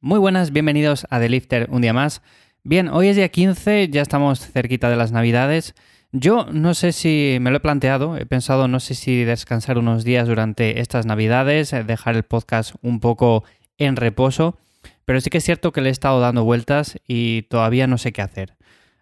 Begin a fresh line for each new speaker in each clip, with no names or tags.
Muy buenas, bienvenidos a The Lifter un día más. Bien, hoy es día 15, ya estamos cerquita de las Navidades. Yo no sé si me lo he planteado, he pensado no sé si descansar unos días durante estas Navidades, dejar el podcast un poco en reposo, pero sí que es cierto que le he estado dando vueltas y todavía no sé qué hacer.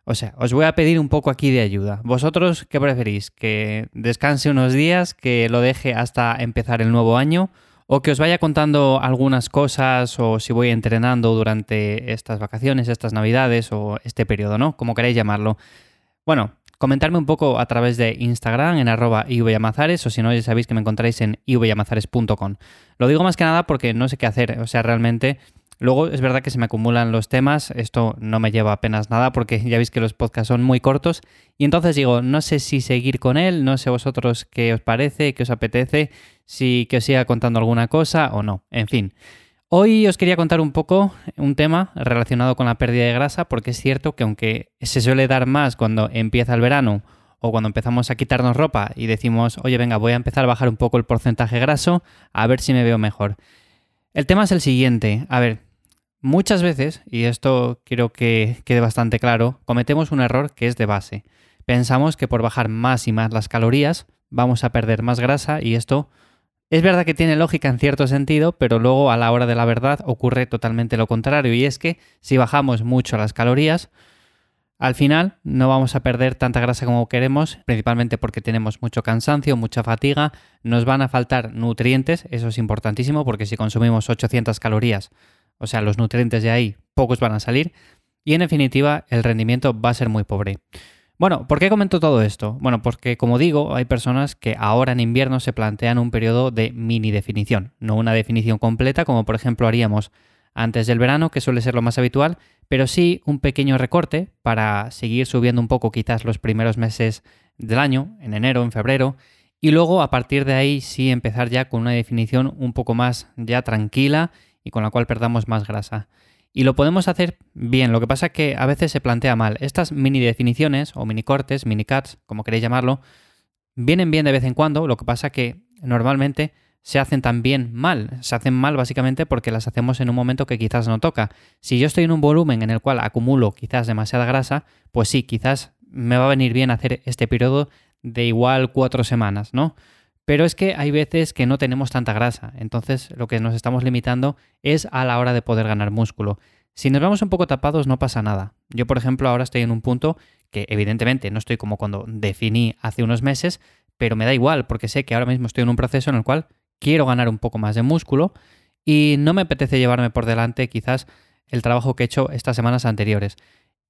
O sea, os voy a pedir un poco aquí de ayuda. ¿Vosotros qué preferís? ¿Que descanse unos días, que lo deje hasta empezar el nuevo año? ¿O que os vaya contando algunas cosas o si voy entrenando durante estas vacaciones, estas navidades o este periodo, ¿no? Como queráis llamarlo. Bueno, comentarme un poco a través de Instagram en arroba ivyamazares o si no ya sabéis que me encontráis en ivyamazares.com. Lo digo más que nada porque no sé qué hacer, o sea, realmente Luego es verdad que se me acumulan los temas, esto no me lleva apenas nada porque ya veis que los podcasts son muy cortos y entonces digo, no sé si seguir con él, no sé vosotros qué os parece, qué os apetece, si que os siga contando alguna cosa o no, en fin. Hoy os quería contar un poco un tema relacionado con la pérdida de grasa porque es cierto que aunque se suele dar más cuando empieza el verano o cuando empezamos a quitarnos ropa y decimos, oye venga, voy a empezar a bajar un poco el porcentaje graso a ver si me veo mejor. El tema es el siguiente, a ver, Muchas veces, y esto quiero que quede bastante claro, cometemos un error que es de base. Pensamos que por bajar más y más las calorías vamos a perder más grasa y esto es verdad que tiene lógica en cierto sentido, pero luego a la hora de la verdad ocurre totalmente lo contrario y es que si bajamos mucho las calorías, al final no vamos a perder tanta grasa como queremos, principalmente porque tenemos mucho cansancio, mucha fatiga, nos van a faltar nutrientes, eso es importantísimo porque si consumimos 800 calorías o sea, los nutrientes de ahí pocos van a salir y en definitiva el rendimiento va a ser muy pobre. Bueno, ¿por qué comento todo esto? Bueno, porque como digo, hay personas que ahora en invierno se plantean un periodo de mini definición, no una definición completa como por ejemplo haríamos antes del verano, que suele ser lo más habitual, pero sí un pequeño recorte para seguir subiendo un poco quizás los primeros meses del año, en enero, en febrero, y luego a partir de ahí sí empezar ya con una definición un poco más ya tranquila y con la cual perdamos más grasa. Y lo podemos hacer bien, lo que pasa es que a veces se plantea mal. Estas mini definiciones o mini cortes, mini cuts, como queréis llamarlo, vienen bien de vez en cuando, lo que pasa que normalmente se hacen también mal. Se hacen mal básicamente porque las hacemos en un momento que quizás no toca. Si yo estoy en un volumen en el cual acumulo quizás demasiada grasa, pues sí, quizás me va a venir bien hacer este periodo de igual cuatro semanas, ¿no? Pero es que hay veces que no tenemos tanta grasa, entonces lo que nos estamos limitando es a la hora de poder ganar músculo. Si nos vamos un poco tapados no pasa nada. Yo, por ejemplo, ahora estoy en un punto que evidentemente no estoy como cuando definí hace unos meses, pero me da igual porque sé que ahora mismo estoy en un proceso en el cual quiero ganar un poco más de músculo y no me apetece llevarme por delante quizás el trabajo que he hecho estas semanas anteriores.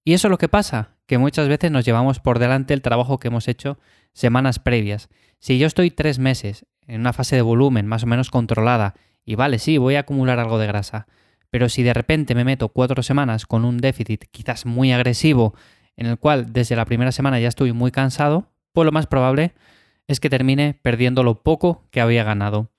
Y eso es lo que pasa, que muchas veces nos llevamos por delante el trabajo que hemos hecho semanas previas. Si yo estoy tres meses en una fase de volumen más o menos controlada, y vale, sí, voy a acumular algo de grasa, pero si de repente me meto cuatro semanas con un déficit quizás muy agresivo, en el cual desde la primera semana ya estoy muy cansado, pues lo más probable es que termine perdiendo lo poco que había ganado.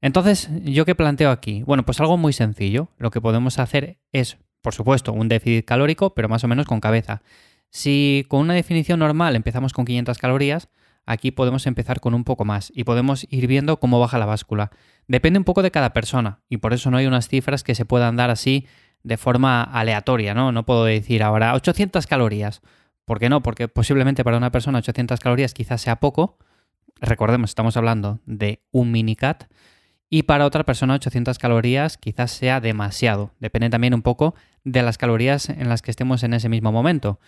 Entonces, ¿yo qué planteo aquí? Bueno, pues algo muy sencillo. Lo que podemos hacer es por supuesto, un déficit calórico, pero más o menos con cabeza. Si con una definición normal empezamos con 500 calorías, aquí podemos empezar con un poco más y podemos ir viendo cómo baja la báscula. Depende un poco de cada persona y por eso no hay unas cifras que se puedan dar así de forma aleatoria, ¿no? No puedo decir ahora 800 calorías. ¿Por qué no? Porque posiblemente para una persona 800 calorías quizás sea poco. Recordemos, estamos hablando de un mini cat y para otra persona 800 calorías quizás sea demasiado. Depende también un poco de las calorías en las que estemos en ese mismo momento.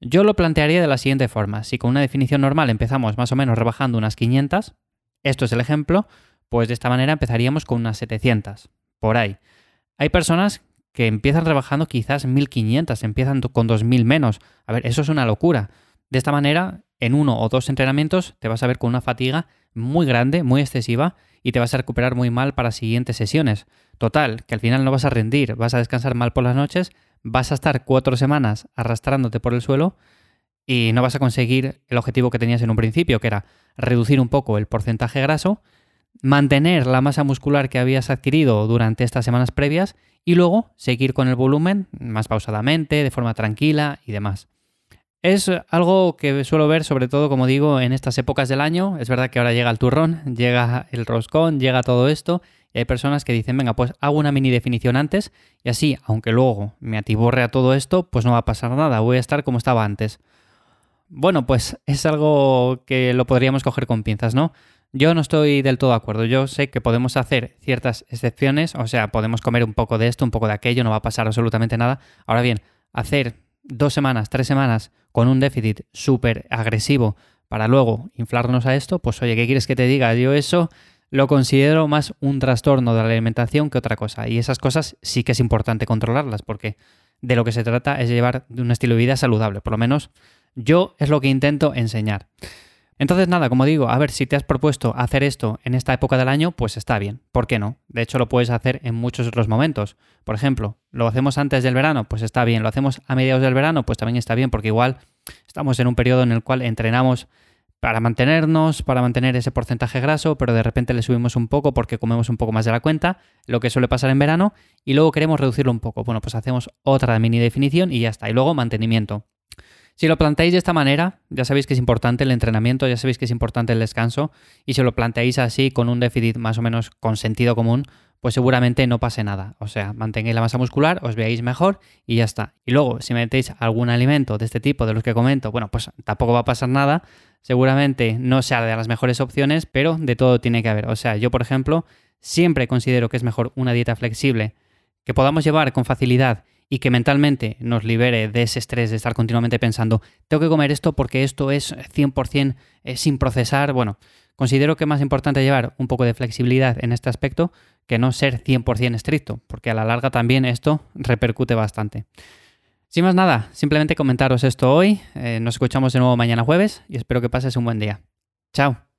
Yo lo plantearía de la siguiente forma. Si con una definición normal empezamos más o menos rebajando unas 500, esto es el ejemplo, pues de esta manera empezaríamos con unas 700, por ahí. Hay personas que empiezan rebajando quizás 1500, empiezan con 2000 menos. A ver, eso es una locura. De esta manera, en uno o dos entrenamientos te vas a ver con una fatiga muy grande, muy excesiva y te vas a recuperar muy mal para siguientes sesiones. Total, que al final no vas a rendir, vas a descansar mal por las noches, vas a estar cuatro semanas arrastrándote por el suelo y no vas a conseguir el objetivo que tenías en un principio, que era reducir un poco el porcentaje graso, mantener la masa muscular que habías adquirido durante estas semanas previas y luego seguir con el volumen más pausadamente, de forma tranquila y demás. Es algo que suelo ver sobre todo, como digo, en estas épocas del año. Es verdad que ahora llega el turrón, llega el roscón, llega todo esto. Y hay personas que dicen, venga, pues hago una mini definición antes y así, aunque luego me atiborre a todo esto, pues no va a pasar nada, voy a estar como estaba antes. Bueno, pues es algo que lo podríamos coger con pinzas, ¿no? Yo no estoy del todo de acuerdo. Yo sé que podemos hacer ciertas excepciones, o sea, podemos comer un poco de esto, un poco de aquello, no va a pasar absolutamente nada. Ahora bien, hacer dos semanas, tres semanas con un déficit súper agresivo para luego inflarnos a esto, pues oye, ¿qué quieres que te diga? Yo eso lo considero más un trastorno de la alimentación que otra cosa. Y esas cosas sí que es importante controlarlas, porque de lo que se trata es llevar un estilo de vida saludable. Por lo menos yo es lo que intento enseñar. Entonces, nada, como digo, a ver, si te has propuesto hacer esto en esta época del año, pues está bien. ¿Por qué no? De hecho, lo puedes hacer en muchos otros momentos. Por ejemplo, ¿lo hacemos antes del verano? Pues está bien. ¿Lo hacemos a mediados del verano? Pues también está bien, porque igual estamos en un periodo en el cual entrenamos para mantenernos, para mantener ese porcentaje graso, pero de repente le subimos un poco porque comemos un poco más de la cuenta, lo que suele pasar en verano, y luego queremos reducirlo un poco. Bueno, pues hacemos otra mini definición y ya está. Y luego mantenimiento. Si lo planteáis de esta manera, ya sabéis que es importante el entrenamiento, ya sabéis que es importante el descanso, y si lo planteáis así con un déficit más o menos con sentido común, pues seguramente no pase nada. O sea, mantengáis la masa muscular, os veáis mejor y ya está. Y luego, si metéis algún alimento de este tipo, de los que comento, bueno, pues tampoco va a pasar nada. Seguramente no sea de las mejores opciones, pero de todo tiene que haber. O sea, yo, por ejemplo, siempre considero que es mejor una dieta flexible que podamos llevar con facilidad y que mentalmente nos libere de ese estrés de estar continuamente pensando, tengo que comer esto porque esto es 100% eh, sin procesar, bueno, considero que es más importante llevar un poco de flexibilidad en este aspecto que no ser 100% estricto, porque a la larga también esto repercute bastante. Sin más nada, simplemente comentaros esto hoy, eh, nos escuchamos de nuevo mañana jueves y espero que pases un buen día. Chao.